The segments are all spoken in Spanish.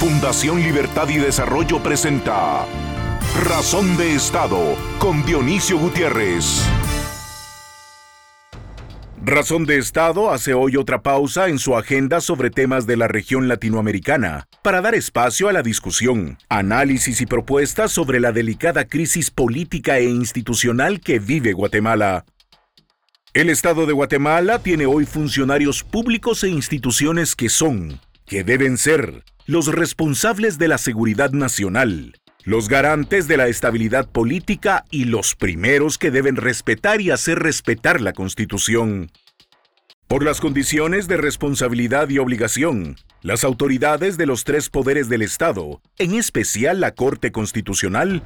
Fundación Libertad y Desarrollo presenta Razón de Estado con Dionisio Gutiérrez. Razón de Estado hace hoy otra pausa en su agenda sobre temas de la región latinoamericana para dar espacio a la discusión, análisis y propuestas sobre la delicada crisis política e institucional que vive Guatemala. El Estado de Guatemala tiene hoy funcionarios públicos e instituciones que son, que deben ser, los responsables de la seguridad nacional, los garantes de la estabilidad política y los primeros que deben respetar y hacer respetar la Constitución. Por las condiciones de responsabilidad y obligación, las autoridades de los tres poderes del Estado, en especial la Corte Constitucional,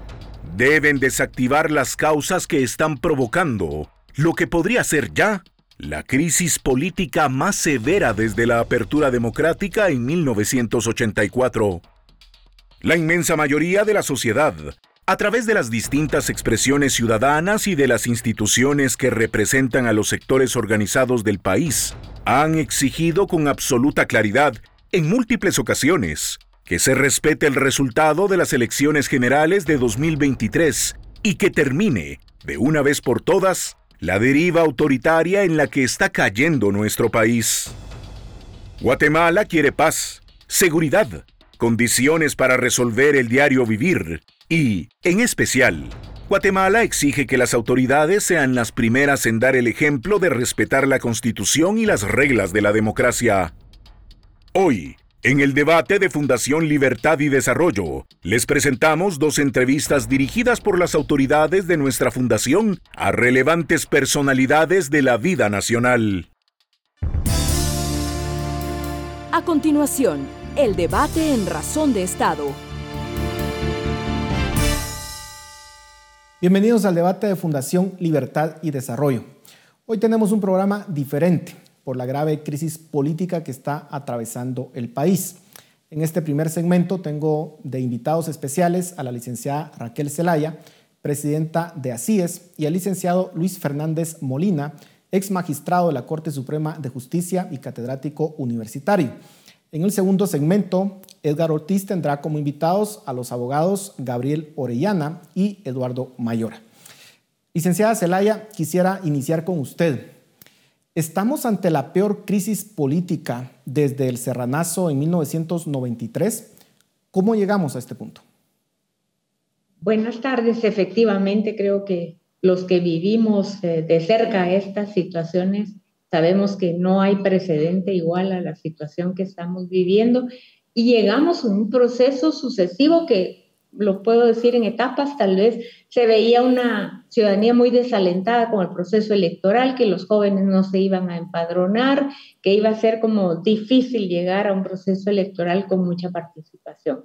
deben desactivar las causas que están provocando lo que podría ser ya la crisis política más severa desde la apertura democrática en 1984. La inmensa mayoría de la sociedad, a través de las distintas expresiones ciudadanas y de las instituciones que representan a los sectores organizados del país, han exigido con absoluta claridad, en múltiples ocasiones, que se respete el resultado de las elecciones generales de 2023 y que termine, de una vez por todas, la deriva autoritaria en la que está cayendo nuestro país. Guatemala quiere paz, seguridad, condiciones para resolver el diario vivir y, en especial, Guatemala exige que las autoridades sean las primeras en dar el ejemplo de respetar la Constitución y las reglas de la democracia. Hoy, en el debate de Fundación Libertad y Desarrollo, les presentamos dos entrevistas dirigidas por las autoridades de nuestra fundación a relevantes personalidades de la vida nacional. A continuación, el debate en Razón de Estado. Bienvenidos al debate de Fundación Libertad y Desarrollo. Hoy tenemos un programa diferente por la grave crisis política que está atravesando el país. En este primer segmento tengo de invitados especiales a la licenciada Raquel Zelaya, presidenta de ACIES, y al licenciado Luis Fernández Molina, ex magistrado de la Corte Suprema de Justicia y catedrático universitario. En el segundo segmento, Edgar Ortiz tendrá como invitados a los abogados Gabriel Orellana y Eduardo Mayora. Licenciada Zelaya, quisiera iniciar con usted. Estamos ante la peor crisis política desde el Serranazo en 1993. ¿Cómo llegamos a este punto? Buenas tardes. Efectivamente, creo que los que vivimos eh, de cerca estas situaciones sabemos que no hay precedente igual a la situación que estamos viviendo y llegamos a un proceso sucesivo que lo puedo decir en etapas, tal vez se veía una ciudadanía muy desalentada con el proceso electoral, que los jóvenes no se iban a empadronar, que iba a ser como difícil llegar a un proceso electoral con mucha participación.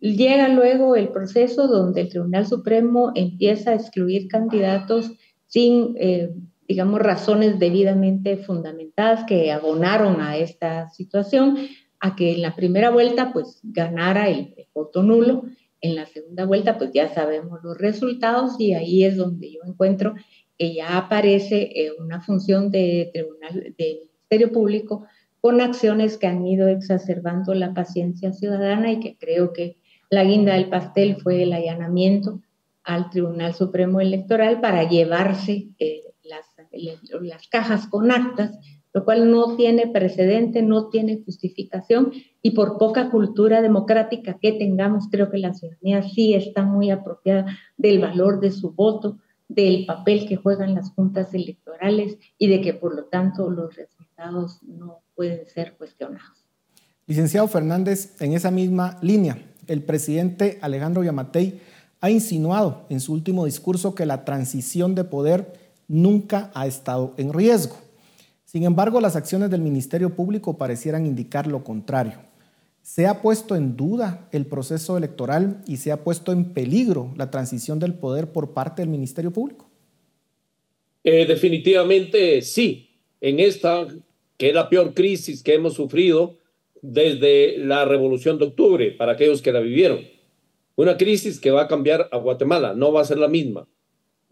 Llega luego el proceso donde el Tribunal Supremo empieza a excluir candidatos sin, eh, digamos, razones debidamente fundamentadas que abonaron a esta situación, a que en la primera vuelta pues ganara el voto nulo en la segunda vuelta, pues ya sabemos los resultados y ahí es donde yo encuentro que ya aparece eh, una función de tribunal, de Ministerio Público con acciones que han ido exacerbando la paciencia ciudadana y que creo que la guinda del pastel fue el allanamiento al Tribunal Supremo Electoral para llevarse eh, las, las cajas con actas lo cual no tiene precedente, no tiene justificación y por poca cultura democrática que tengamos, creo que la ciudadanía sí está muy apropiada del valor de su voto, del papel que juegan las juntas electorales y de que por lo tanto los resultados no pueden ser cuestionados. Licenciado Fernández, en esa misma línea, el presidente Alejandro Yamatei ha insinuado en su último discurso que la transición de poder nunca ha estado en riesgo. Sin embargo, las acciones del Ministerio Público parecieran indicar lo contrario. ¿Se ha puesto en duda el proceso electoral y se ha puesto en peligro la transición del poder por parte del Ministerio Público? Eh, definitivamente sí. En esta, que es la peor crisis que hemos sufrido desde la Revolución de Octubre, para aquellos que la vivieron. Una crisis que va a cambiar a Guatemala, no va a ser la misma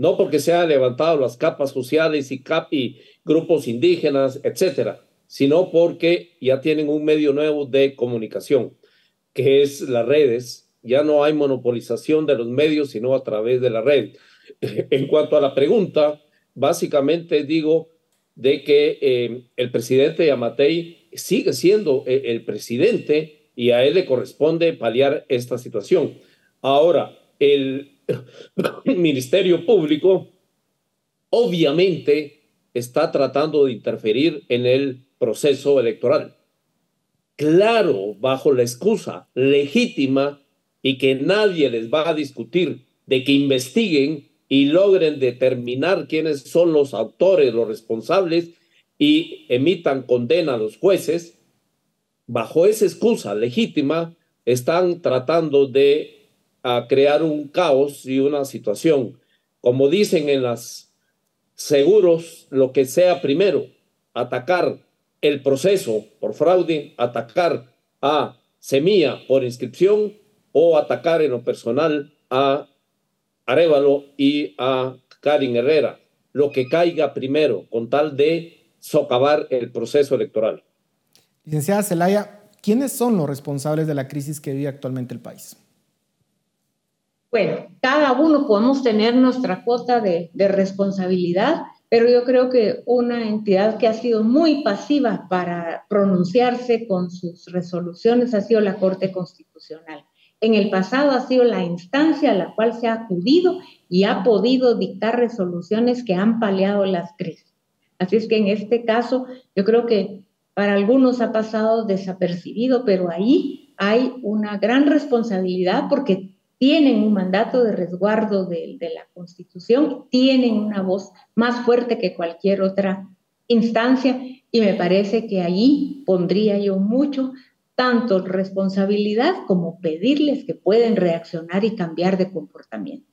no porque se han levantado las capas sociales y, cap grupos indígenas, etcétera, sino porque ya tienen un medio nuevo de comunicación. que es las redes. Ya no hay monopolización de los medios, sino a través de la red. En cuanto a la pregunta, básicamente digo de que eh, el presidente Yamatei sigue siendo el, el presidente y a él le corresponde paliar esta situación. Ahora, el Ministerio Público obviamente está tratando de interferir en el proceso electoral. Claro, bajo la excusa legítima y que nadie les va a discutir de que investiguen y logren determinar quiénes son los autores, los responsables y emitan condena a los jueces, bajo esa excusa legítima están tratando de a, crear un caos y una situación. Como dicen en las seguros, lo que sea primero, atacar el proceso por fraude, atacar a Semilla por inscripción o atacar en lo personal a Arevalo y a Karin Herrera, lo que caiga primero, con tal de socavar el proceso electoral. Licenciada Zelaya, ¿quiénes son los responsables de la crisis que vive actualmente el país? Bueno, cada uno podemos tener nuestra cuota de, responsabilidad, pero yo creo que una entidad que ha sido muy pasiva para pronunciarse con sus resoluciones ha sido la Corte Constitucional. En el pasado ha sido la instancia a la cual se ha acudido y ha podido dictar resoluciones que han paliado las crisis. Así es que en este caso yo creo que para algunos ha pasado desapercibido, pero ahí hay una gran responsabilidad porque tienen un mandato de resguardo de, de, la Constitución, tienen una voz más fuerte que cualquier otra instancia y me parece que allí pondría yo mucho tanto responsabilidad como pedirles que pueden reaccionar y cambiar de comportamiento.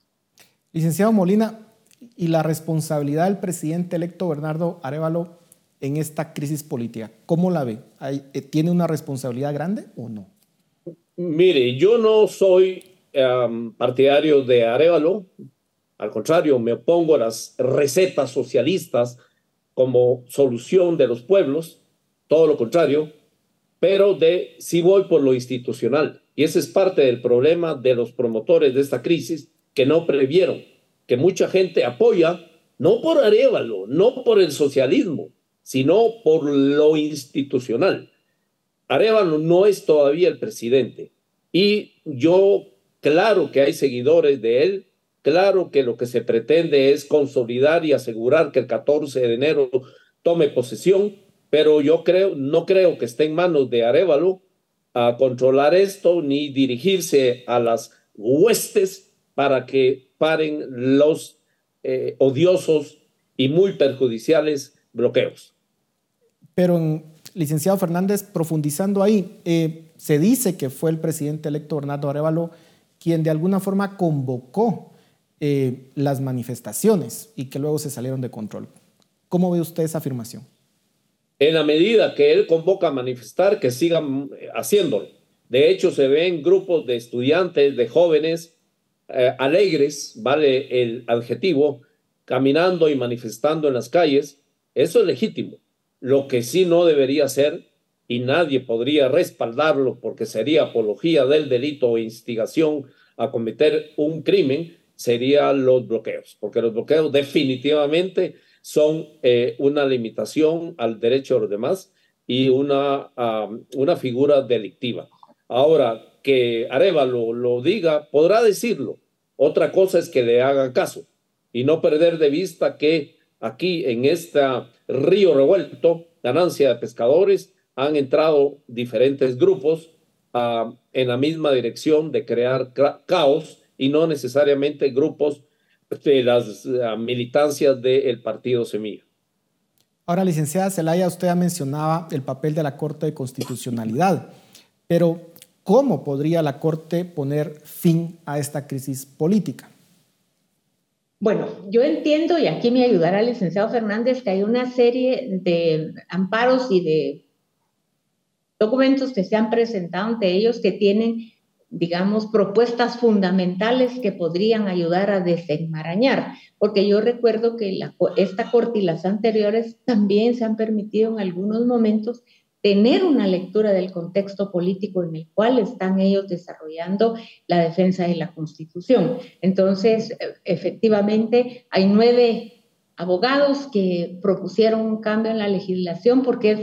Licenciado Molina, ¿y la responsabilidad del presidente electo Bernardo Arevalo en esta crisis política, cómo la ve? ¿Tiene una responsabilidad grande o no? Mire, yo no soy um, partidario de Arevalo, al contrario, me opongo a las recetas socialistas como solución de los pueblos, todo lo contrario, pero de sí voy por lo institucional. Y ese es parte del problema de los promotores de esta crisis que no previeron, que mucha gente apoya, no por Arevalo, no por el socialismo, sino por lo institucional. Arevalo no es todavía el presidente. Y yo Claro que hay seguidores de él, claro que lo que se pretende es consolidar y asegurar que el 14 de enero tome posesión, pero yo creo, no creo que esté en manos de Arevalo a controlar esto ni dirigirse a las huestes para que paren los eh, odiosos y muy perjudiciales bloqueos. Pero, licenciado Fernández, profundizando ahí, eh, se dice que fue el presidente electo Bernardo Arevalo quien de alguna forma convocó eh, las manifestaciones y que luego se salieron de control. ¿Cómo ve usted esa afirmación? En la medida que él convoca a manifestar, que sigan eh, haciéndolo. De hecho, se ven grupos de estudiantes, de jóvenes eh, alegres, vale el adjetivo, caminando y manifestando en las calles. Eso es legítimo. Lo que sí no debería ser, y nadie podría respaldarlo porque sería apología del delito o instigación a cometer un crimen, serían los bloqueos, porque los bloqueos definitivamente son eh, una limitación al derecho de los demás y una, una figura delictiva. Ahora, que Arevalo lo diga, podrá decirlo. Otra cosa es que le hagan caso y no perder de vista que aquí en este río revuelto, ganancia de pescadores, han entrado diferentes grupos uh, en la misma dirección de crear caos y no necesariamente grupos de las uh, militancias del partido Semilla. Ahora, licenciada Zelaya, usted ha mencionaba el papel de la Corte de Constitucionalidad, pero ¿cómo podría la Corte poner fin a esta crisis política? Bueno, yo entiendo, y aquí me ayudará el licenciado Fernández, que hay una serie de amparos y de documentos que se han presentado ante ellos que tienen, digamos, propuestas fundamentales que podrían ayudar a desenmarañar, porque yo recuerdo que la, esta corte y las anteriores también se han permitido en algunos momentos tener una lectura del contexto político en el cual están ellos desarrollando la defensa de la Constitución. Entonces, e, efectivamente, hay nueve abogados que propusieron un cambio en la legislación porque es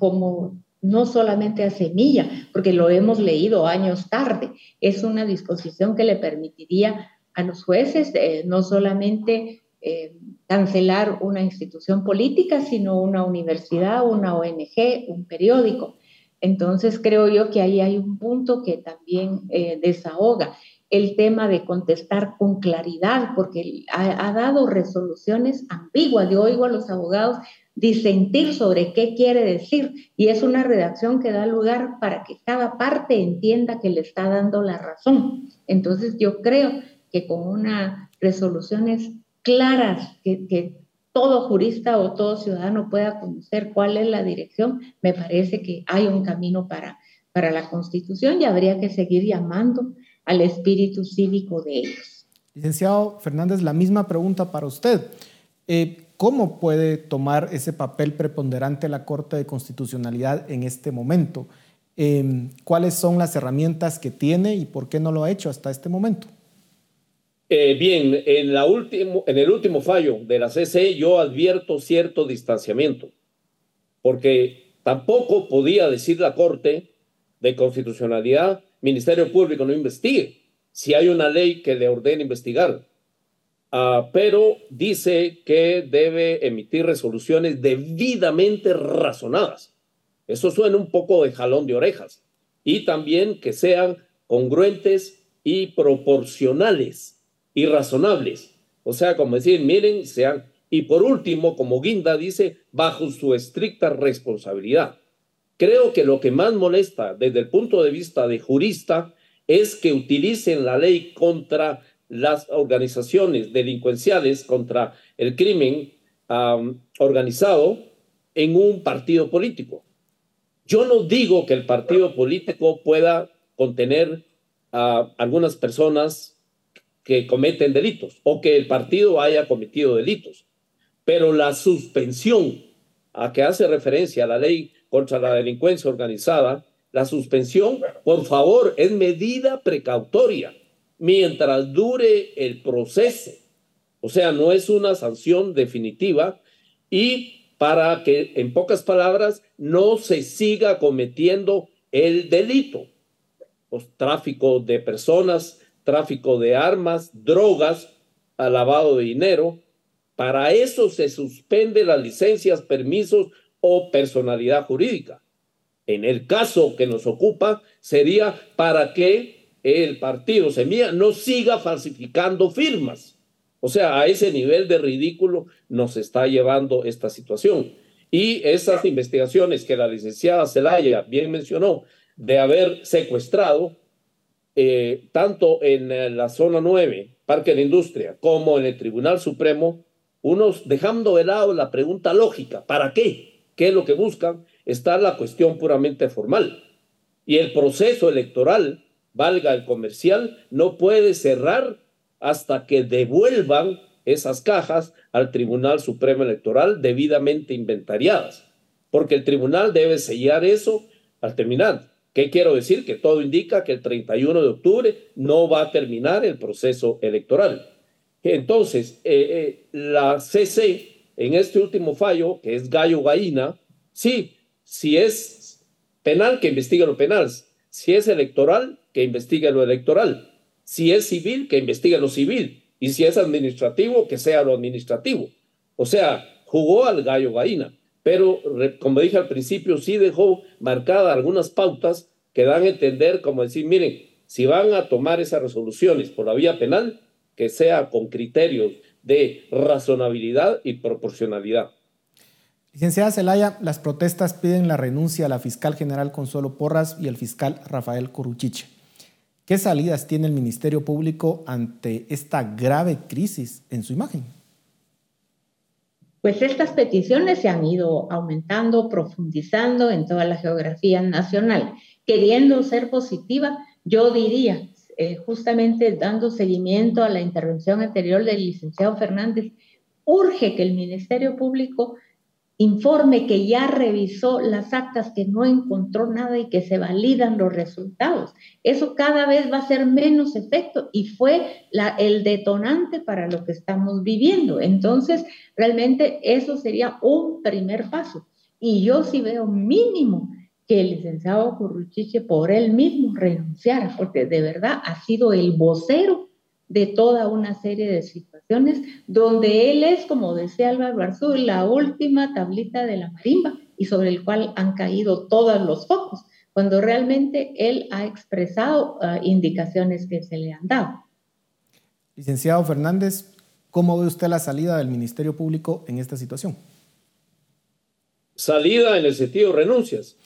como no solamente a semilla, porque lo hemos leído años tarde, es una disposición que le permitiría a los jueces eh, no solamente eh, cancelar una institución política, sino una universidad, una ONG, un periódico. Entonces creo yo que ahí hay un punto que también eh, desahoga el tema de contestar con claridad, porque ha, dado resoluciones ambiguas. Yo oigo a los abogados disentir sobre qué quiere decir y es una redacción que da lugar para que cada parte entienda que le está dando la razón. Entonces yo creo que con unas resoluciones claras que, que todo jurista o todo ciudadano pueda conocer cuál es la dirección, me parece que hay un camino para, para la Constitución y habría que seguir llamando al espíritu cívico de ellos. Licenciado Fernández, la misma pregunta para usted. Eh, ¿Cómo puede tomar ese papel preponderante la Corte de Constitucionalidad en este momento? Eh, ¿Cuáles son las herramientas que tiene y por qué no lo ha hecho hasta este momento? Eh, bien, en, la en el último fallo de la CC yo advierto cierto distanciamiento, porque tampoco podía decir la Corte de Constitucionalidad Ministerio Público no investigue si hay una ley que le ordene investigar. Ah, pero dice que debe emitir resoluciones debidamente razonadas. Eso suena un poco de jalón de orejas. Y también que sean congruentes y proporcionales y razonables. O sea, como decir, miren, sean. Y por último, como Guinda dice, bajo su estricta responsabilidad. Creo que lo que más molesta desde el punto de vista de jurista es que utilicen la ley contra las organizaciones delincuenciales, contra el crimen organizado en un partido político. Yo no digo que el partido político pueda contener a algunas personas que cometen delitos o que el partido haya cometido delitos, pero la suspensión a que hace referencia la ley contra la delincuencia organizada, la suspensión, por favor, es medida precautoria mientras dure el proceso. O sea, no es una sanción definitiva y para que, en pocas palabras, no se siga cometiendo el delito. Pues, tráfico de personas, tráfico de armas, drogas, lavado de dinero. Para eso se suspende las licencias, permisos o personalidad jurídica. En el caso que nos ocupa sería para que el partido Semilla no siga falsificando firmas. O sea, a ese nivel de ridículo nos está llevando esta situación. Y esas investigaciones que la licenciada Zelaya bien mencionó de haber secuestrado, eh, tanto en la zona 9, Parque de la Industria, como en el Tribunal Supremo, unos dejando de lado la pregunta lógica, ¿para qué? Qué es lo que buscan, está la cuestión puramente formal. Y el proceso electoral, valga el comercial, no puede cerrar hasta que devuelvan esas cajas al Tribunal Supremo Electoral debidamente inventariadas, porque el tribunal debe sellar eso al terminar. ¿Qué quiero decir? Que todo indica que el 31 de octubre no va a terminar el proceso electoral. Entonces, eh, eh, la CC en este último fallo, que es gallo gallina, sí, si es penal, que investigue lo penal. Si es electoral, que investigue lo electoral. Si es civil, que investigue lo civil. Y si es administrativo, que sea lo administrativo. O sea, jugó al gallo gallina. Pero, como dije al principio, sí dejó marcadas algunas pautas que dan a entender, como decir, miren, si van a tomar esas resoluciones por la vía penal, que sea con criterios de razonabilidad y proporcionalidad. Licenciada Zelaya, las protestas piden la renuncia a la fiscal general Consuelo Porras y al fiscal Rafael Coruchiche. ¿Qué salidas tiene el Ministerio Público ante esta grave crisis en su imagen? Pues estas peticiones se han ido aumentando, profundizando en toda la geografía nacional. Queriendo ser positiva, yo diría, eh, justamente dando seguimiento a la intervención anterior del licenciado Fernández, urge que el Ministerio Público informe que ya revisó las actas, que no encontró nada y que se validan los resultados. Eso cada vez va a ser menos efecto y fue el detonante para lo que estamos viviendo. Entonces, realmente eso sería un primer paso. Y yo sí veo mínimo que el licenciado Curruchiche por él mismo renunciara, porque de verdad ha sido el vocero de toda una serie de situaciones donde él es, como decía Álvaro Arzú, la última tablita de la marimba y sobre el cual han caído todos los focos, cuando realmente él ha expresado uh, indicaciones que se le han dado. Licenciado Fernández, ¿cómo ve usted la salida del Ministerio Público en esta situación? Salida en el sentido renuncias.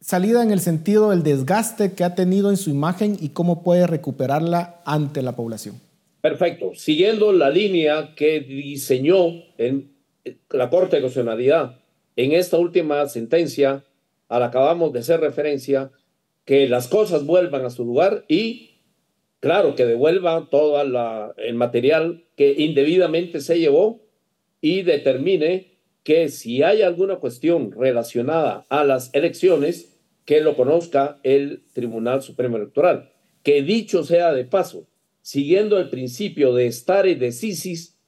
Salida en el sentido del desgaste que ha tenido en su imagen y cómo puede recuperarla ante la población. Perfecto. Siguiendo la línea que diseñó en la Corte de Constitucionalidad en esta última sentencia, a la acabamos de hacer referencia, que las cosas vuelvan a su lugar y, claro, que devuelva todo el material que indebidamente se llevó y determine que si hay alguna cuestión relacionada a las elecciones, que lo conozca el Tribunal Supremo Electoral. Que dicho sea de paso, siguiendo el principio de stare decisis,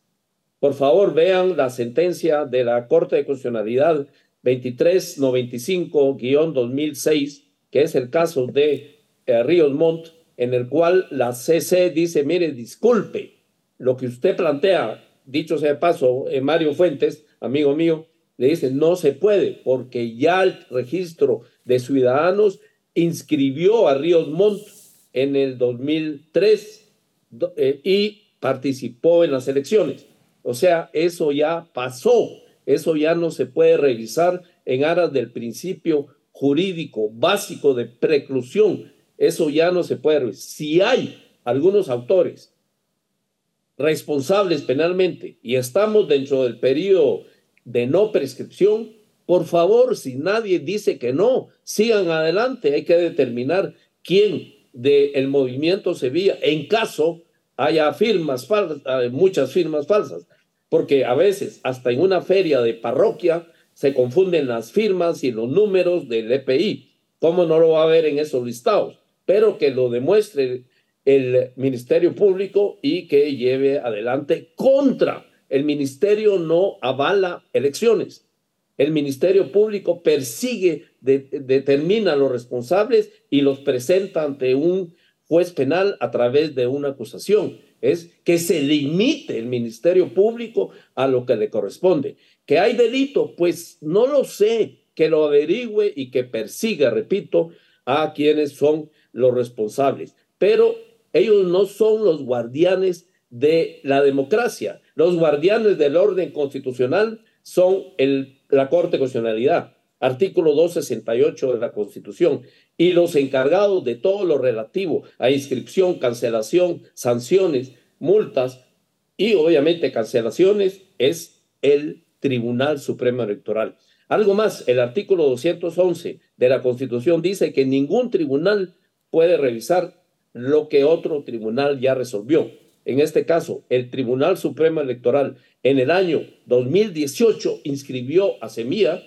por favor vean la sentencia de la Corte de Constitucionalidad 2395-2006, que es el caso de eh, Ríos Montt, en el cual la CC dice, mire, disculpe, lo que usted plantea, dicho sea de paso, eh, Mario Fuentes, amigo mío, le dice, no se puede, porque ya el registro de ciudadanos inscribió a Ríos Montt en el 2003 eh, y participó en las elecciones. O sea, eso ya pasó, eso ya no se puede revisar en aras del principio jurídico básico de preclusión. Eso ya no se puede revisar. Si hay algunos autores responsables penalmente y estamos dentro del periodo de no prescripción, por favor, si nadie dice que no, sigan adelante. Hay que determinar quién del el movimiento Sevilla, en caso haya firmas falsas, muchas firmas falsas, porque a veces hasta en una feria de parroquia se confunden las firmas y los números del EPI. ¿Cómo no lo va a ver en esos listados? Pero que lo demuestre el Ministerio Público y que lleve adelante contra el ministerio no avala elecciones. El Ministerio Público persigue, determina a los responsables y los presenta ante un juez penal a través de una acusación. Es que se limite el Ministerio Público a lo que le corresponde. ¿Que hay delito? Pues no lo sé. Que lo averigüe y que persiga, repito, a quienes son los responsables. Pero ellos no son los guardianes de la democracia. Los guardianes del orden constitucional son el, la Corte de Constitucionalidad, artículo 268 de la Constitución, y los encargados de todo lo relativo a inscripción, cancelación, sanciones, multas y obviamente cancelaciones es el Tribunal Supremo Electoral. Algo más, el artículo 211 de la Constitución dice que ningún tribunal puede revisar lo que otro tribunal ya resolvió en este caso, el Tribunal Supremo Electoral en el año 2018 inscribió a Semilla,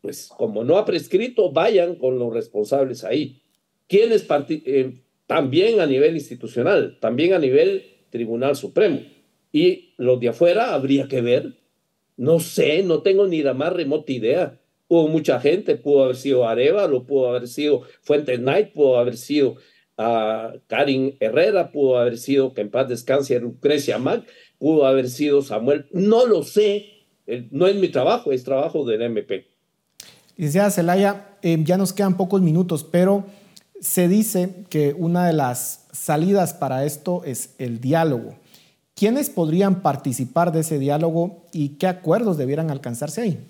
pues como no ha prescrito, vayan con los responsables ahí. ¿Quiénes eh, también a nivel institucional, también a nivel Tribunal Supremo. Y los de afuera habría que ver. No sé, no tengo ni la más remota idea. Hubo mucha gente, pudo haber sido Arevalo, pudo haber sido Fuentes Knight, pudo haber sido a Karin Herrera, pudo haber sido, que en paz descanse, Lucrecia Mac, pudo haber sido Samuel, no lo sé, no es mi trabajo, es trabajo del MP. Licenciada Zelaya, eh, ya nos quedan pocos minutos, pero se dice que una de las salidas para esto es el diálogo. ¿Quiénes podrían participar de ese diálogo y qué acuerdos debieran alcanzarse ahí?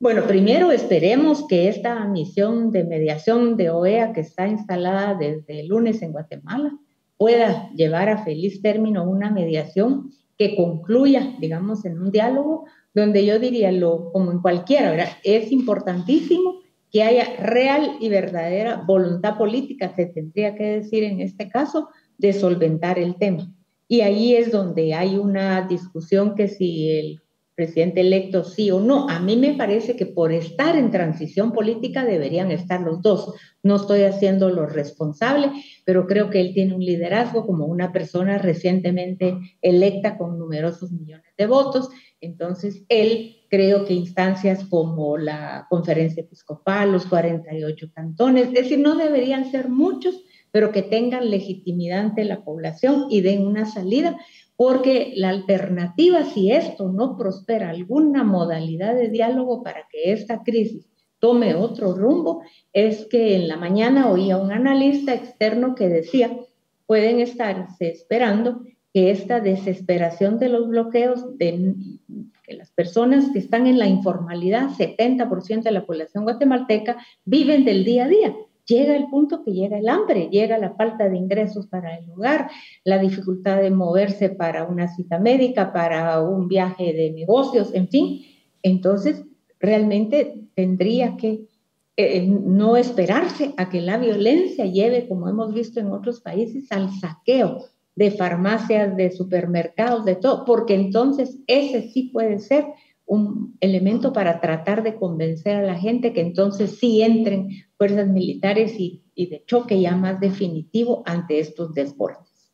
Bueno, primero esperemos que esta misión de mediación de OEA que está instalada desde el lunes en Guatemala pueda llevar a feliz término una mediación que concluya, digamos, en un diálogo donde yo diría, lo, como en cualquiera, ¿verdad? es importantísimo que haya real y verdadera voluntad política, se tendría que decir en este caso, de solventar el tema. Y ahí es donde hay una discusión que si el presidente electo sí o no. A mí me parece que por estar en transición política deberían estar los dos. No estoy haciendo lo responsable, pero creo que él tiene un liderazgo como una persona recientemente electa con numerosos millones de votos. Entonces, él creo que instancias como la conferencia episcopal, los 48 cantones, es decir, no deberían ser muchos, pero que tengan legitimidad ante la población y den una salida porque la alternativa, si esto no prospera, alguna modalidad de diálogo para que esta crisis tome otro rumbo, es que en la mañana oía un analista externo que decía, pueden estarse esperando que esta desesperación de los bloqueos, que las personas que están en la informalidad, 70% de la población guatemalteca, viven del día a día llega el punto que llega el hambre, llega la falta de ingresos para el hogar, la dificultad de moverse para una cita médica, para un viaje de negocios, en fin. Entonces, realmente tendría que eh, no esperarse a que la violencia lleve, como hemos visto en otros países, al saqueo de farmacias, de supermercados, de todo, porque entonces ese sí puede ser un elemento para tratar de convencer a la gente que entonces sí entren fuerzas militares y, de choque ya más definitivo ante estos desbordes.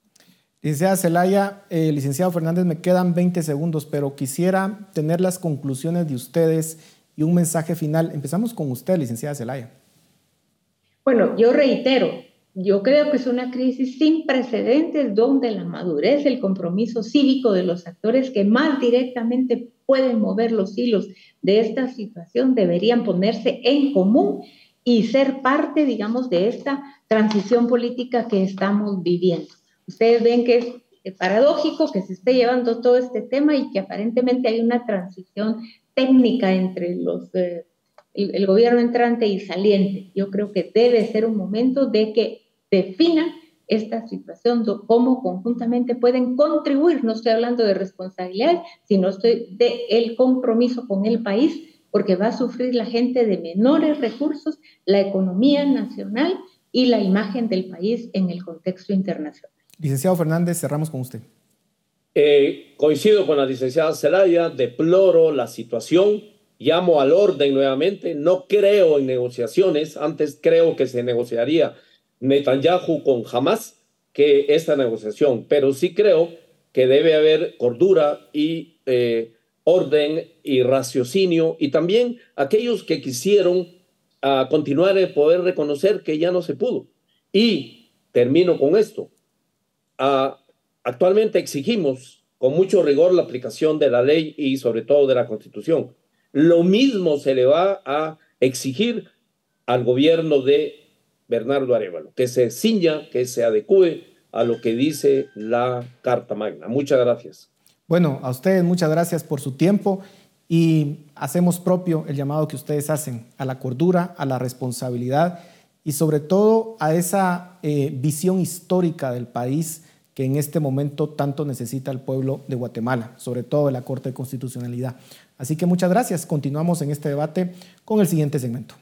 Licenciada Zelaya, eh, licenciado Fernández, me quedan 20 segundos, pero quisiera tener las conclusiones de ustedes y un mensaje final. Empezamos con usted, licenciada Zelaya. Bueno, yo reitero, yo creo que es una crisis sin precedentes donde la madurez, el compromiso cívico de los actores que más directamente pueden mover los hilos de esta situación deberían ponerse en común y ser parte, digamos, de esta transición política que estamos viviendo. Ustedes ven que es paradójico que se esté llevando todo este tema y que aparentemente hay una transición técnica entre los... Eh, el, gobierno entrante y saliente. Yo creo que debe ser un momento de que definan esta situación, cómo conjuntamente pueden contribuir, no estoy hablando de responsabilidad, sino estoy de el compromiso con el país, porque va a sufrir la gente de menores recursos, la economía nacional y la imagen del país en el contexto internacional. Licenciado Fernández, cerramos con usted. Eh, coincido con la licenciada Zelaya, deploro la situación, llamo al orden nuevamente, no creo en negociaciones, antes creo que se negociaría Netanyahu con Hamas que esta negociación, pero sí creo que debe haber cordura y eh, orden y raciocinio y también aquellos que quisieron uh, continuar el poder reconocer que ya no se pudo. Y termino con esto. Uh, actualmente exigimos con mucho rigor la aplicación de la ley y sobre todo de la constitución. Lo mismo se le va a exigir al gobierno de Bernardo Arevalo, que se ciña, que se adecue a lo que dice la Carta Magna. Muchas gracias. Bueno, a ustedes muchas gracias por su tiempo y hacemos propio el llamado que ustedes hacen a la cordura, a la responsabilidad y sobre todo a esa eh, visión histórica del país que en este momento tanto necesita el pueblo de Guatemala, sobre todo de la Corte de Constitucionalidad. Así que muchas gracias. Continuamos en este debate con el siguiente segmento.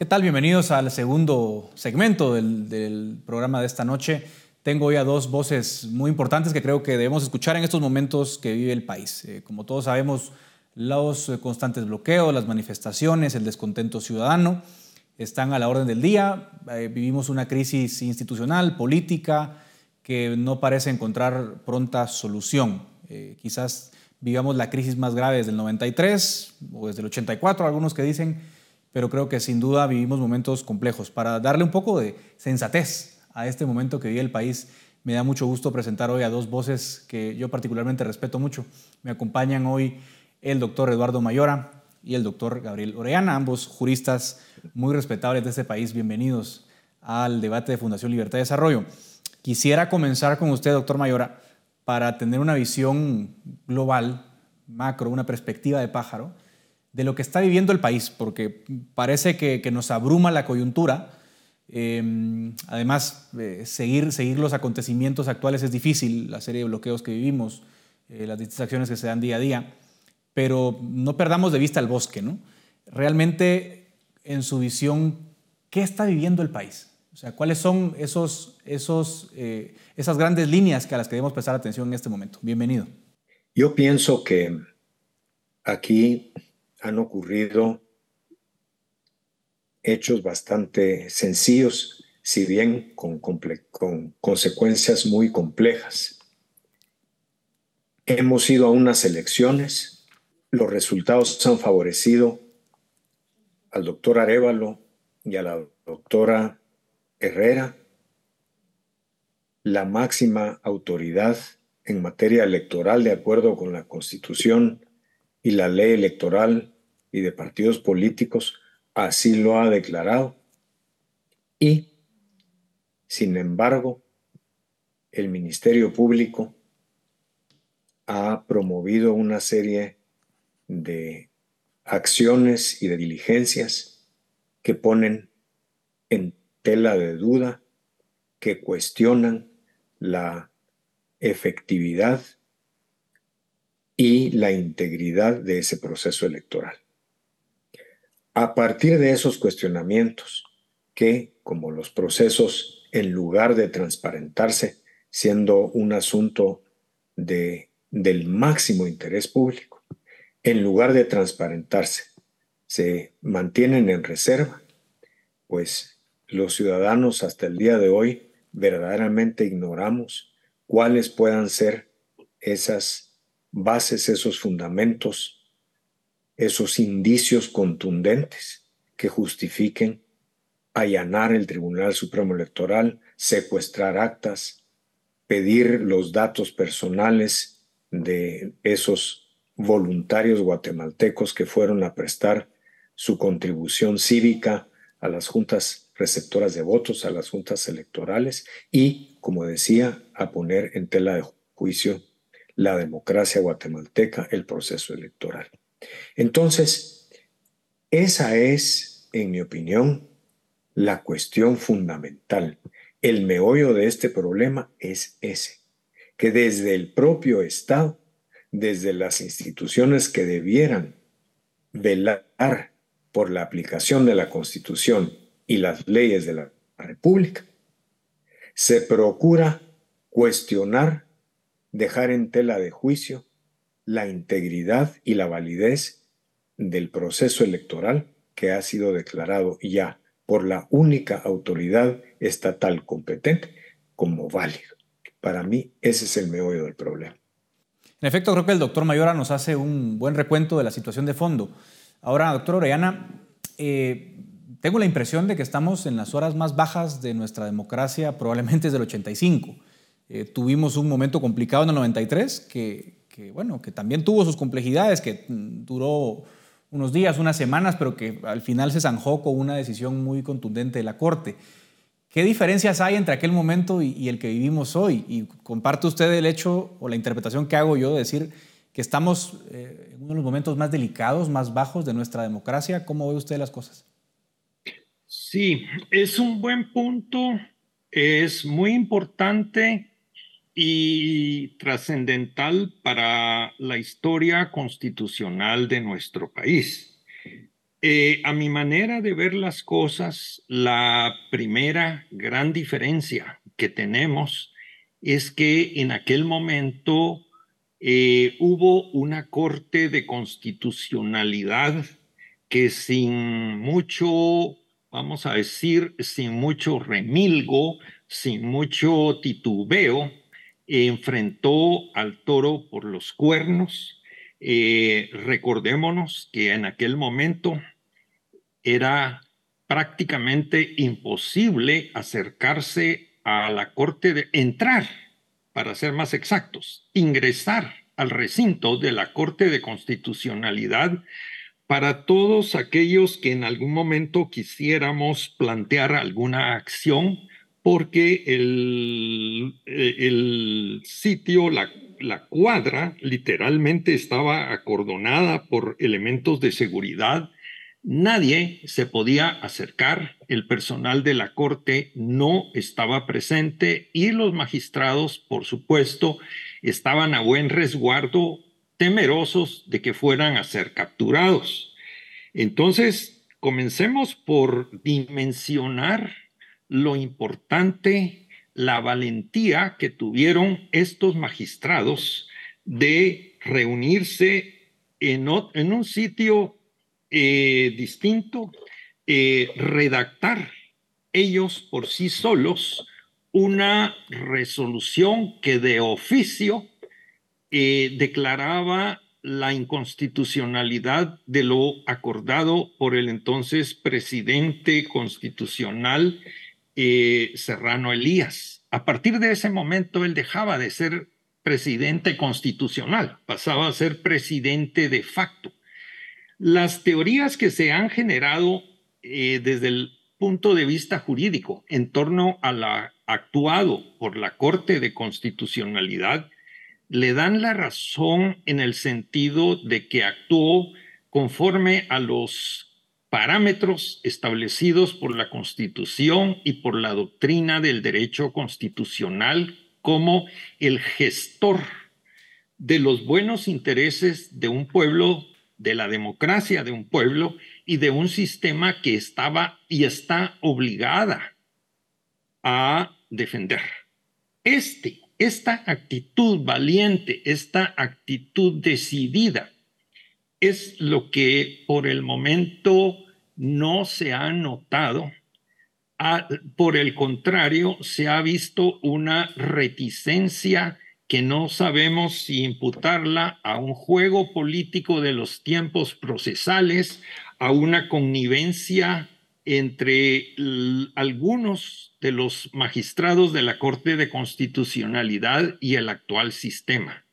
¿Qué tal? Bienvenidos al segundo segmento del, programa de esta noche. Tengo hoy a dos voces muy importantes que creo que debemos escuchar en estos momentos que vive el país. Eh, como todos sabemos, los eh, constantes bloqueos, las manifestaciones, el descontento ciudadano están a la orden del día. Eh, vivimos una crisis institucional, política, que no parece encontrar pronta solución. quizás vivamos la crisis más grave desde el 93 o desde el 84, algunos que dicen pero creo que sin duda vivimos momentos complejos. Para darle un poco de sensatez a este momento que vive el país, me da mucho gusto presentar hoy a dos voces que yo particularmente respeto mucho. Me acompañan hoy el doctor Eduardo Mayora y el doctor Gabriel Oreana, ambos juristas muy respetables de este país. Bienvenidos al debate de Fundación Libertad y Desarrollo. Quisiera comenzar con usted, doctor Mayora, para tener una visión global, macro, una perspectiva de pájaro de lo que está viviendo el país, porque parece que, nos abruma la coyuntura. Em, además, eh, seguir, seguir los acontecimientos actuales es difícil, la serie de bloqueos que vivimos, eh, las distintas que se dan día a día, pero no perdamos de vista el bosque. ¿no? Realmente, en su visión, ¿qué está viviendo el país? O sea, ¿cuáles son esos, esos, eh, esas grandes líneas que a las que debemos prestar atención en este momento? Bienvenido. Yo pienso que aquí han ocurrido hechos bastante sencillos, si bien con, con consecuencias muy complejas. Hemos ido a unas elecciones, los resultados han favorecido al doctor Arevalo y a la doctora Herrera, la máxima autoridad en materia electoral de acuerdo con la Constitución y la ley electoral y de partidos políticos, así lo ha declarado. Y, sin embargo, el Ministerio Público ha promovido una serie de acciones y de diligencias que ponen en tela de duda, que cuestionan la efectividad y la integridad de ese proceso electoral. A partir de esos cuestionamientos, que como los procesos, en lugar de transparentarse, siendo un asunto de, del máximo interés público, en lugar de transparentarse, se mantienen en reserva, pues los ciudadanos hasta el día de hoy verdaderamente ignoramos cuáles puedan ser esas bases, esos fundamentos, esos indicios contundentes que justifiquen allanar el Tribunal Supremo Electoral, secuestrar actas, pedir los datos personales de esos voluntarios guatemaltecos que fueron a prestar su contribución cívica a las juntas receptoras de votos, a las juntas electorales y, como decía, a poner en tela de juicio la democracia guatemalteca, el proceso electoral. Entonces, esa es, en mi opinión, la cuestión fundamental. El meollo de este problema es ese, que desde el propio Estado, desde las instituciones que debieran velar por la aplicación de la Constitución y las leyes de la República, se procura cuestionar dejar en tela de juicio la integridad y la validez del proceso electoral que ha sido declarado ya por la única autoridad estatal competente como válido. Para mí ese es el meollo del problema. En efecto, creo que el doctor Mayora nos hace un buen recuento de la situación de fondo. Ahora, doctor Orellana, eh, tengo la impresión de que estamos en las horas más bajas de nuestra democracia, probablemente desde el 85. Eh, tuvimos un momento complicado en el 93 que, bueno, que también tuvo sus complejidades, que mm, duró unos días, unas semanas, pero que al final se zanjó con una decisión muy contundente de la Corte. ¿Qué diferencias hay entre aquel momento y, el que vivimos hoy? Y comparte usted el hecho o la interpretación que hago yo de decir que estamos eh, en uno de los momentos más delicados, más bajos de nuestra democracia. ¿Cómo ve usted las cosas? Sí, es un buen punto. Es muy importante y trascendental para la historia constitucional de nuestro país. Eh, a mi manera de ver las cosas, la primera gran diferencia que tenemos es que en aquel momento eh, hubo una corte de constitucionalidad que sin mucho, vamos a decir, sin mucho remilgo, sin mucho titubeo, enfrentó al toro por los cuernos. Eh, recordémonos que en aquel momento era prácticamente imposible acercarse a la corte de entrar, para ser más exactos, ingresar al recinto de la Corte de Constitucionalidad para todos aquellos que en algún momento quisiéramos plantear alguna acción porque el, eh, el sitio, la, la cuadra, literalmente estaba acordonada por elementos de seguridad. Nadie se podía acercar, el personal de la corte no estaba presente y los magistrados, por supuesto, estaban a buen resguardo, temerosos de que fueran a ser capturados. Entonces, comencemos por dimensionar lo importante, la valentía que tuvieron estos magistrados de reunirse en, un sitio eh, distinto, eh, redactar ellos por sí solos una resolución que de oficio eh, declaraba la inconstitucionalidad de lo acordado por el entonces presidente constitucional Serrano Elías. A partir de ese momento él dejaba de ser presidente constitucional, pasaba a ser presidente de facto. Las teorías que se han generado eh, desde el punto de vista jurídico en torno a la actuado por la Corte de Constitucionalidad le dan la razón en el sentido de que actuó conforme a los parámetros establecidos por la Constitución y por la doctrina del derecho constitucional como el gestor de los buenos intereses de un pueblo de la democracia de un pueblo y de un sistema que estaba y está obligada a defender. Este, esta actitud valiente, esta actitud decidida, es lo que por el momento no se ha notado. por el contrario, se ha visto una reticencia que no sabemos si imputarla a un juego político de los tiempos procesales, a una connivencia entre algunos de los magistrados de la Corte de Constitucionalidad y el actual sistema.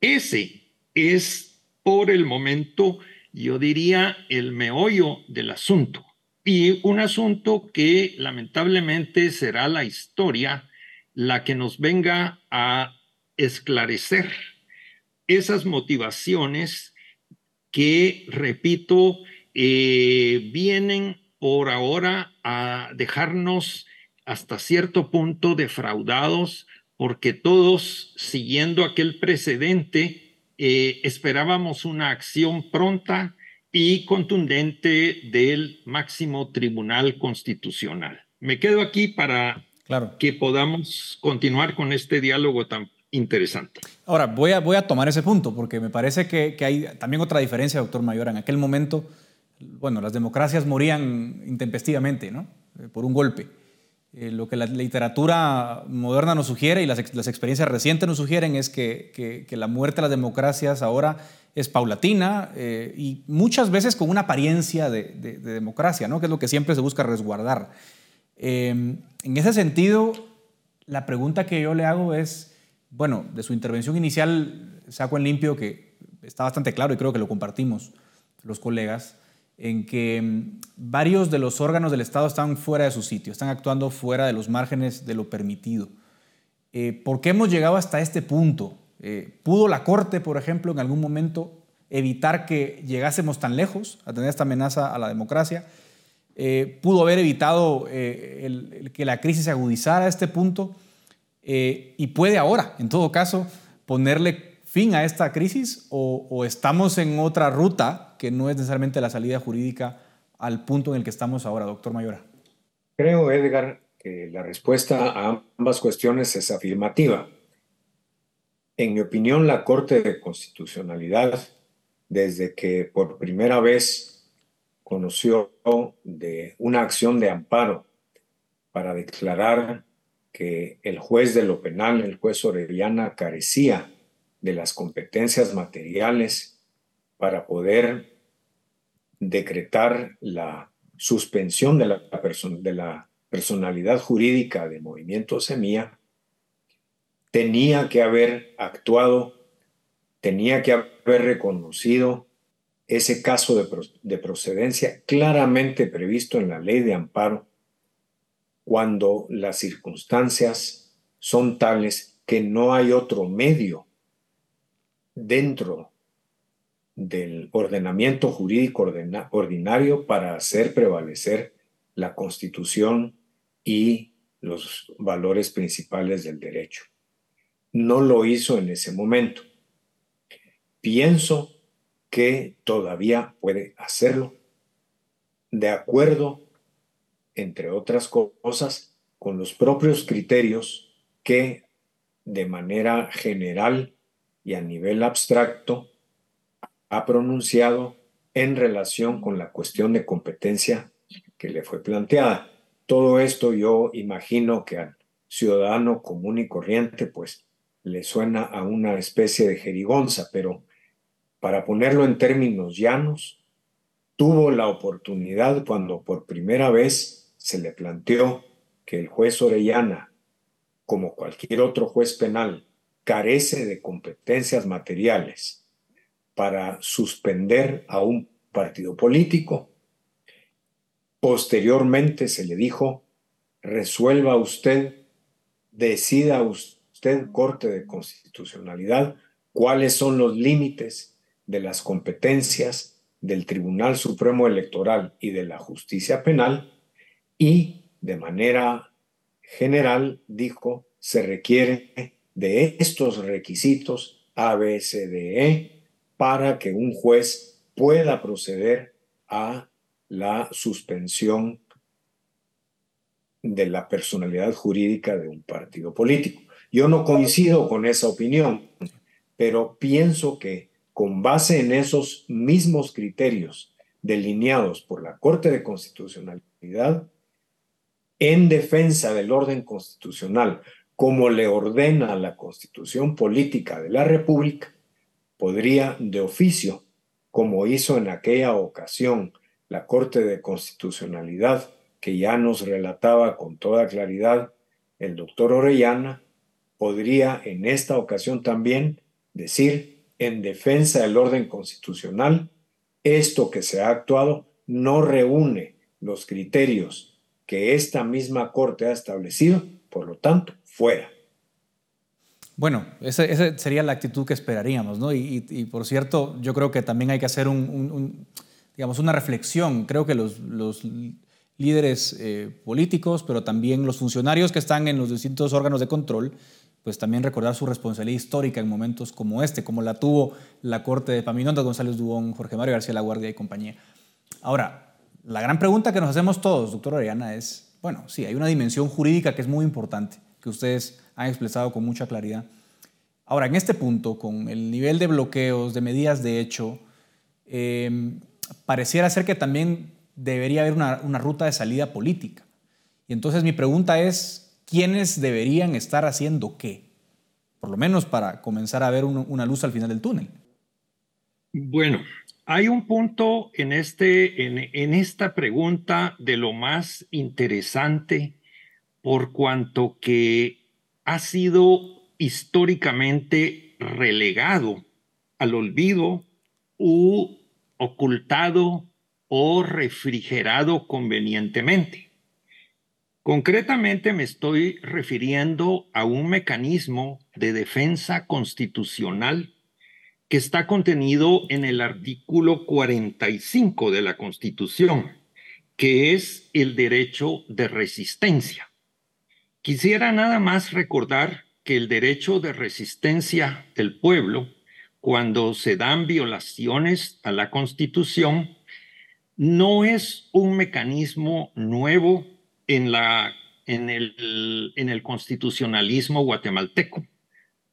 Ese es, por el momento, yo diría, el meollo del asunto. Y un asunto que lamentablemente será la historia la que nos venga a esclarecer esas motivaciones que, repito, eh, vienen por ahora a dejarnos hasta cierto punto defraudados porque todos, siguiendo aquel precedente, eh, esperábamos una acción pronta y contundente del máximo tribunal constitucional. Me quedo aquí para claro. que podamos continuar con este diálogo tan interesante. Ahora, voy a, voy a tomar ese punto porque me parece que, hay también otra diferencia, doctor Mayor. En aquel momento, bueno, las democracias morían intempestivamente, ¿no? Eh, por un golpe. Eh, lo que la literatura moderna nos sugiere y las, experiencias recientes nos sugieren es que, la muerte de las democracias ahora es paulatina eh, y muchas veces con una apariencia de, democracia, ¿no? que es lo que siempre se busca resguardar. en ese sentido, la pregunta que yo le hago es, bueno, de su intervención inicial saco en limpio que está bastante claro y creo que lo compartimos los colegas, en que mm, varios de los órganos del Estado están fuera de su sitio, están actuando fuera de los márgenes de lo permitido. Eh, ¿Por qué hemos llegado hasta este punto? Eh, ¿Pudo la Corte, por ejemplo, en algún momento evitar que llegásemos tan lejos a tener esta amenaza a la democracia? Eh, ¿Pudo haber evitado que la crisis se agudizara a este punto? Y puede ahora, en todo caso, ponerle fin a esta crisis o, estamos en otra ruta que no es necesariamente la salida jurídica al punto en el que estamos ahora, doctor Mayora? Creo, Edgar, que la respuesta a ambas cuestiones es afirmativa. En mi opinión, la Corte de Constitucionalidad, desde que por primera vez conoció de una acción de amparo para declarar que el juez de lo penal, el juez Orellana, carecía de las competencias materiales para poder decretar la suspensión de la, personalidad jurídica de Movimiento Semilla, tenía que haber actuado, tenía que haber reconocido ese caso de, de procedencia claramente previsto en la ley de amparo cuando las circunstancias son tales que no hay otro medio dentro del ordenamiento jurídico ordinario para hacer prevalecer la constitución y los valores principales del derecho. No lo hizo en ese momento. Pienso que todavía puede hacerlo de acuerdo entre otras cosas, con los propios criterios que de manera general y a nivel abstracto ha pronunciado en relación con la cuestión de competencia que le fue planteada. Todo esto yo imagino que al ciudadano común y corriente pues le suena a una especie de jerigonza, pero para ponerlo en términos llanos, tuvo la oportunidad cuando por primera vez se le planteó que el juez Orellana, como cualquier otro juez penal, carece de competencias materiales para suspender a un partido político. Posteriormente se le dijo, resuelva usted, decida usted, Corte de Constitucionalidad, cuáles son los límites de las competencias del Tribunal Supremo Electoral y de la Justicia Penal y de manera general dijo se requiere de estos requisitos A, B, C, D, E para que un juez pueda proceder a la suspensión de la personalidad jurídica de un partido político. Yo no coincido con esa opinión, pero pienso que con base en esos mismos criterios delineados por la Corte de Constitucionalidad, en defensa del orden constitucional, como le ordena la Constitución Política de la República, podría de oficio, como hizo en aquella ocasión la Corte de Constitucionalidad, que ya nos relataba con toda claridad el doctor Orellana, podría en esta ocasión también decir en defensa del orden constitucional, esto que se ha actuado no reúne los criterios que esta misma Corte ha establecido, por lo tanto, fuera. Bueno, esa, sería la actitud que esperaríamos, ¿no? Y, por cierto, yo creo que también hay que hacer un, digamos, una reflexión. Creo que los, líderes eh, políticos, pero también los funcionarios que están en los distintos órganos de control, pues también recordar su responsabilidad histórica en momentos como este, como la tuvo la corte de Paminondas, González Dubón, Jorge Mario García La Guardia y compañía. Ahora, la gran pregunta que nos hacemos todos, doctor Orellana, es, bueno, sí, hay una dimensión jurídica que es muy importante, que ustedes han expresado con mucha claridad. Ahora, en este punto, con el nivel de bloqueos, de medidas de hecho, em, pareciera ser que también debería haber una, ruta de salida política. Y entonces mi pregunta es, ¿quiénes deberían estar haciendo qué? Por lo menos para comenzar a ver una luz al final del túnel. Bueno, hay un punto en, este, en esta pregunta de lo más interesante por cuanto que ha sido históricamente relegado al olvido u ocultado o refrigerado convenientemente. Concretamente me estoy refiriendo a un mecanismo de defensa constitucional que está contenido en el artículo 45 de la Constitución, que es el derecho de resistencia. Quisiera nada más recordar que el derecho de resistencia del pueblo, cuando se dan violaciones a la Constitución, no es un mecanismo nuevo en, el, el constitucionalismo guatemalteco.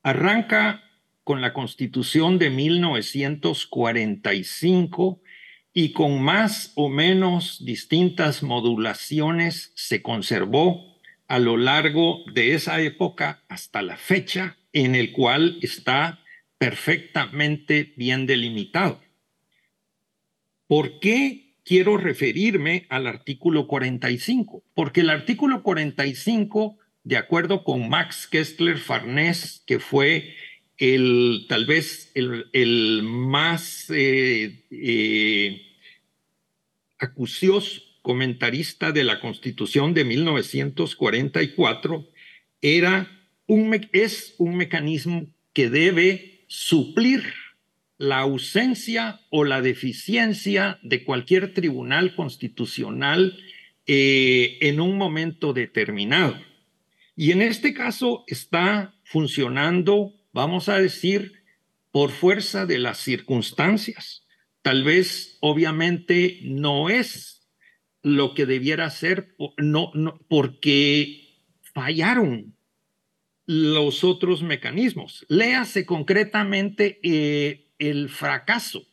Arranca con la Constitución de 1945 y con más o menos distintas modulaciones se conservó a lo largo de esa época hasta la fecha en el cual está perfectamente bien delimitado. ¿Por qué quiero referirme al artículo 45? Porque el artículo 45, de acuerdo con Max Kessler Farnés, que fue el tal vez el, más eh, eh, acucioso comentarista de la Constitución de 1944, era un, es un mecanismo que debe suplir la ausencia o la deficiencia de cualquier tribunal constitucional eh, en un momento determinado. Y en este caso está funcionando, vamos a decir, por fuerza de las circunstancias. Tal vez, obviamente, no es lo que debiera ser, no, no, porque fallaron los otros mecanismos. Léase concretamente eh, el fracaso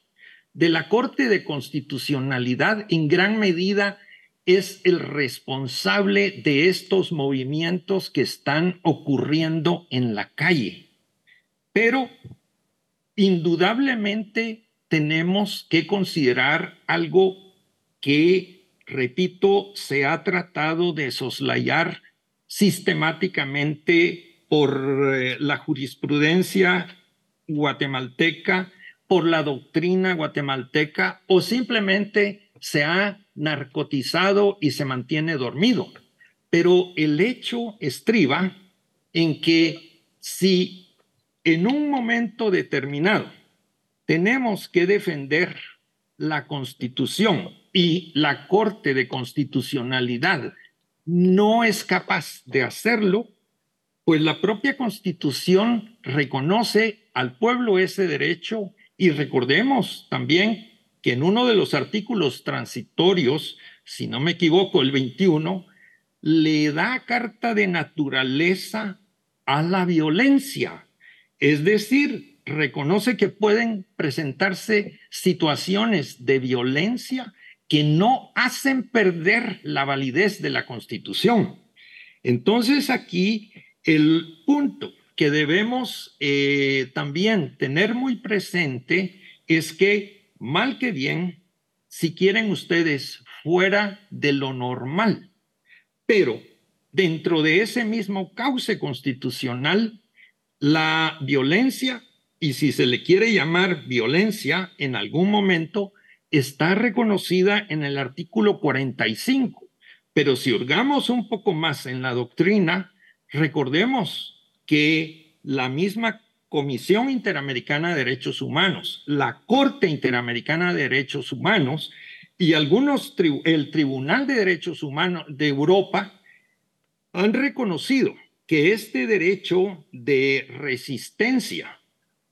de la Corte de Constitucionalidad en gran medida es el responsable de estos movimientos que están ocurriendo en la calle. Pero indudablemente tenemos que considerar algo que, repito, se ha tratado de soslayar sistemáticamente por eh, la jurisprudencia guatemalteca, por la doctrina guatemalteca o simplemente se ha narcotizado y se mantiene dormido. Pero el hecho estriba en que si en un momento determinado tenemos que defender la constitución y la Corte de Constitucionalidad no es capaz de hacerlo, pues la propia constitución reconoce al pueblo ese derecho y recordemos también que en uno de los artículos transitorios, si no me equivoco, el 21, le da carta de naturaleza a la violencia. Es decir, reconoce que pueden presentarse situaciones de violencia que no hacen perder la validez de la Constitución. Entonces aquí el punto que debemos eh, también tener muy presente es que, mal que bien, si quieren ustedes, fuera de lo normal, pero dentro de ese mismo cauce constitucional, la violencia, y si se le quiere llamar violencia en algún momento, está reconocida en el artículo 45. Pero si hurgamos un poco más en la doctrina, recordemos que la misma Comisión Interamericana de Derechos Humanos, la Corte Interamericana de Derechos Humanos y algunos, el Tribunal de Derechos Humanos de Europa han reconocido que este derecho de resistencia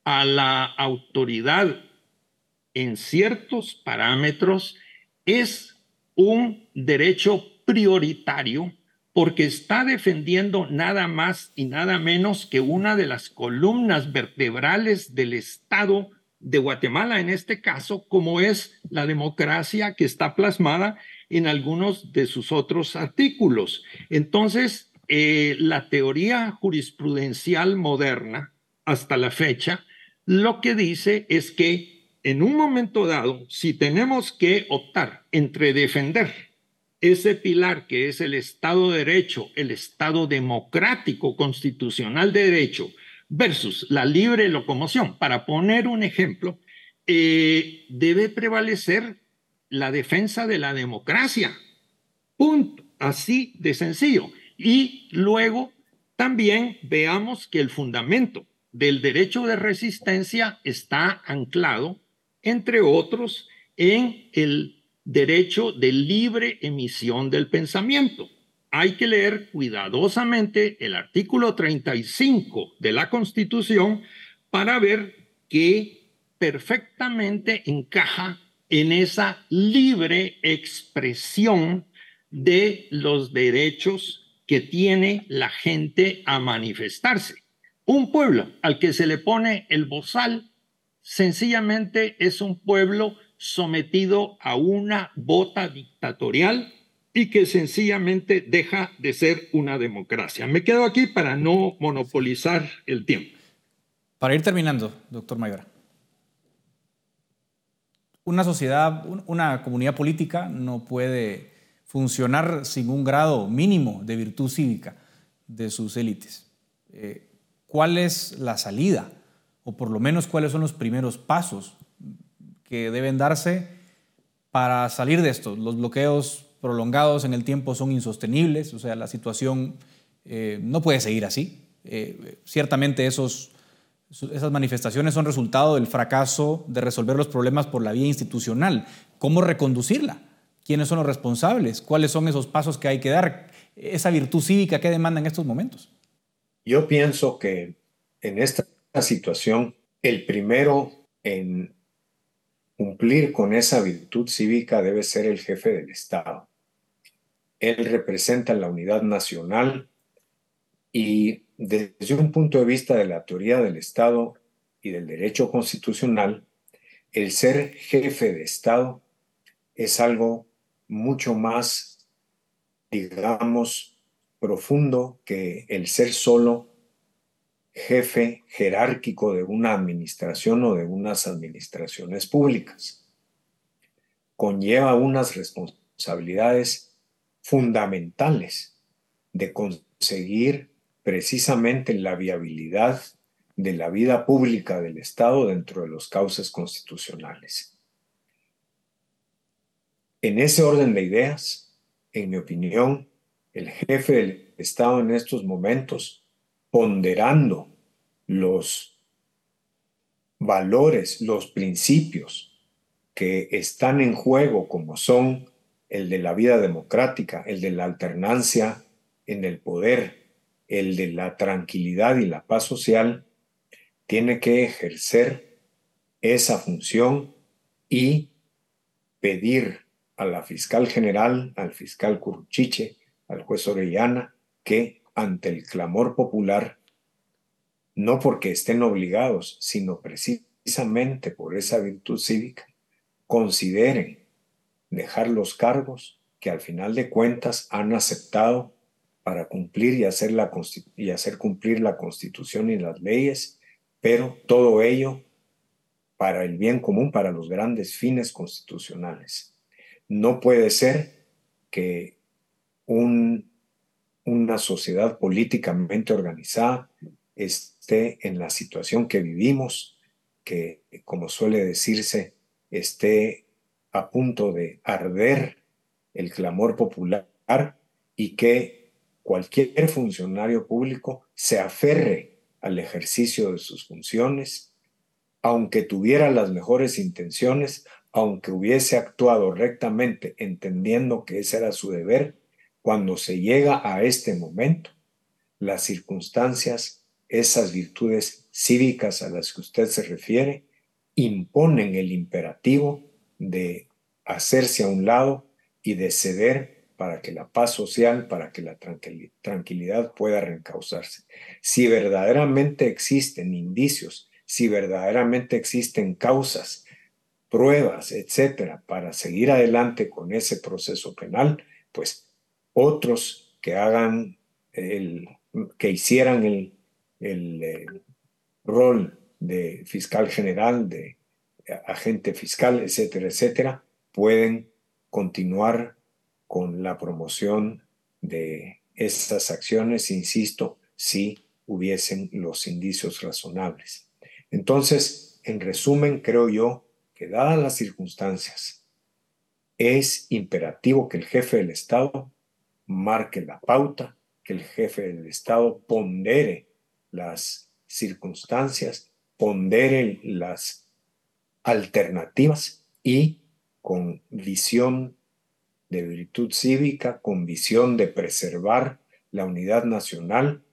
a la autoridad en ciertos parámetros es un derecho prioritario porque está defendiendo nada más y nada menos que una de las columnas vertebrales del Estado de Guatemala en este caso, como es la democracia que está plasmada en algunos de sus otros artículos. Entonces, eh, la teoría jurisprudencial moderna, hasta la fecha, lo que dice es que en un momento dado, si tenemos que optar entre defender ese pilar que es el Estado de Derecho, el Estado democrático constitucional de derecho, versus la libre locomoción, para poner un ejemplo, eh, debe prevalecer la defensa de la democracia. Punto. Así de sencillo. Y luego también veamos que el fundamento del derecho de resistencia está anclado entre otros, en el derecho de libre emisión del pensamiento. Hay que leer cuidadosamente el artículo 35 de la Constitución para ver que perfectamente encaja en esa libre expresión de los derechos que tiene la gente a manifestarse. Un pueblo al que se le pone el bozal sencillamente es un pueblo sometido a una bota dictatorial y que sencillamente deja de ser una democracia. Me quedo aquí para no monopolizar el tiempo. Para ir terminando, doctor Mayora. Una sociedad, una comunidad política no puede funcionar sin un grado mínimo de virtud cívica de sus élites. Eh, ¿Cuál es la salida? O por lo menos cuáles son los primeros pasos que deben darse para salir de esto. Los bloqueos prolongados en el tiempo son insostenibles, o sea, la situación eh, no puede seguir así. Eh, ciertamente esos, esas manifestaciones son resultado del fracaso de resolver los problemas por la vía institucional. ¿Cómo reconducirla? ¿Quiénes son los responsables? ¿Cuáles son esos pasos que hay que dar? Esa virtud cívica que demanda en estos momentos. Yo pienso que en esta situación, el primero en cumplir con esa virtud cívica debe ser el jefe del Estado. Él representa la unidad nacional y desde un punto de vista de la teoría del Estado y del derecho constitucional, el ser jefe de Estado es algo mucho más, digamos, profundo que el ser solo jefe jerárquico de una administración o de unas administraciones públicas. Conlleva unas responsabilidades fundamentales de conseguir precisamente la viabilidad de la vida pública del Estado dentro de los cauces constitucionales. En ese orden de ideas, en mi opinión, el jefe del Estado en estos momentos, ponderando los valores, los principios que están en juego, como son el de la vida democrática, el de la alternancia en el poder, el de la tranquilidad y la paz social, tiene que ejercer esa función y pedir a la fiscal general, al fiscal Curuchiche, al juez Orellana, que ante el clamor popular, no porque estén obligados, sino precisamente por esa virtud cívica, consideren dejar los cargos que al final de cuentas han aceptado para cumplir y hacer, la, y hacer cumplir la constitución y las leyes pero todo ello para el bien común, para los grandes fines constitucionales. No puede ser que un, una sociedad políticamente organizada esté en la situación que vivimos, que, como suele decirse, esté a punto de arder el clamor popular y que cualquier funcionario público se aferre al ejercicio de sus funciones, aunque tuviera las mejores intenciones, aunque hubiese actuado rectamente entendiendo que ese era su deber, cuando se llega a este momento, las circunstancias, esas virtudes cívicas a las que usted se refiere, imponen el imperativo de hacerse a un lado y de ceder para que la paz social, para que la tranquilidad pueda reencauzarse. Si verdaderamente existen indicios, si verdaderamente existen causas, pruebas, etcétera, para seguir adelante con ese proceso penal, pues otros que hagan el, que hicieran el, el, el eh, rol de fiscal general, de agente fiscal, etcétera, etcétera, pueden continuar con la promoción de estas acciones, insisto, si hubiesen los indicios razonables. Entonces, en resumen, creo yo que dadas las circunstancias, es imperativo que el jefe del Estado marque la pauta, que el jefe del Estado pondere las circunstancias, pondere las alternativas y con visión de virtud cívica con visión de preservar la unidad nacional,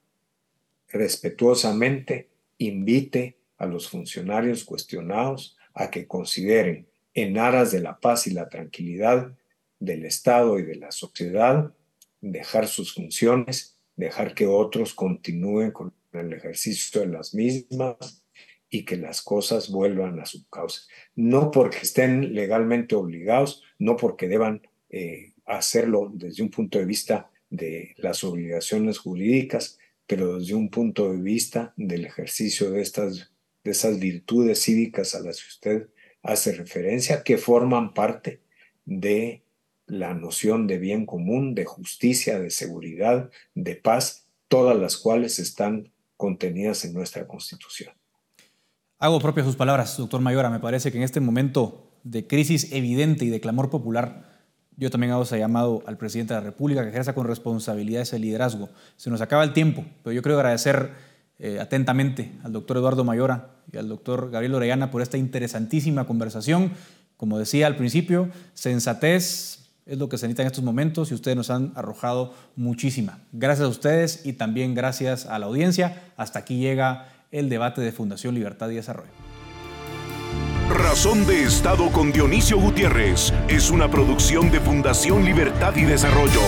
respetuosamente invite a los funcionarios cuestionados a que consideren en aras de la paz y la tranquilidad del Estado y de la sociedad, dejar sus funciones, dejar que otros continúen con el ejercicio de las mismas y que las cosas vuelvan a su causa. No porque estén legalmente obligados, no porque deban eh, hacerlo desde un punto de vista de las obligaciones jurídicas, pero desde un punto de vista del ejercicio de, estas, de esas virtudes cívicas a las que usted hace referencia, que forman parte de la noción de bien común, de justicia, de seguridad, de paz, todas las cuales están contenidas en nuestra Constitución. Hago propias sus palabras, doctor Mayora. Me parece que en este momento de crisis evidente y de clamor popular, yo también hago ese llamado al presidente de la República que ejerza con responsabilidad ese liderazgo. Se nos acaba el tiempo, pero yo creo agradecer eh, atentamente al doctor Eduardo Mayora y al doctor Gabriel Orellana por esta interesantísima conversación. Como decía al principio, sensatez es lo que se necesita en estos momentos y ustedes nos han arrojado muchísima. Gracias a ustedes y también gracias a la audiencia. Hasta aquí llega el debate de Fundación Libertad y Desarrollo. Razón de Estado con Dionisio Gutiérrez es una producción de Fundación Libertad y Desarrollo.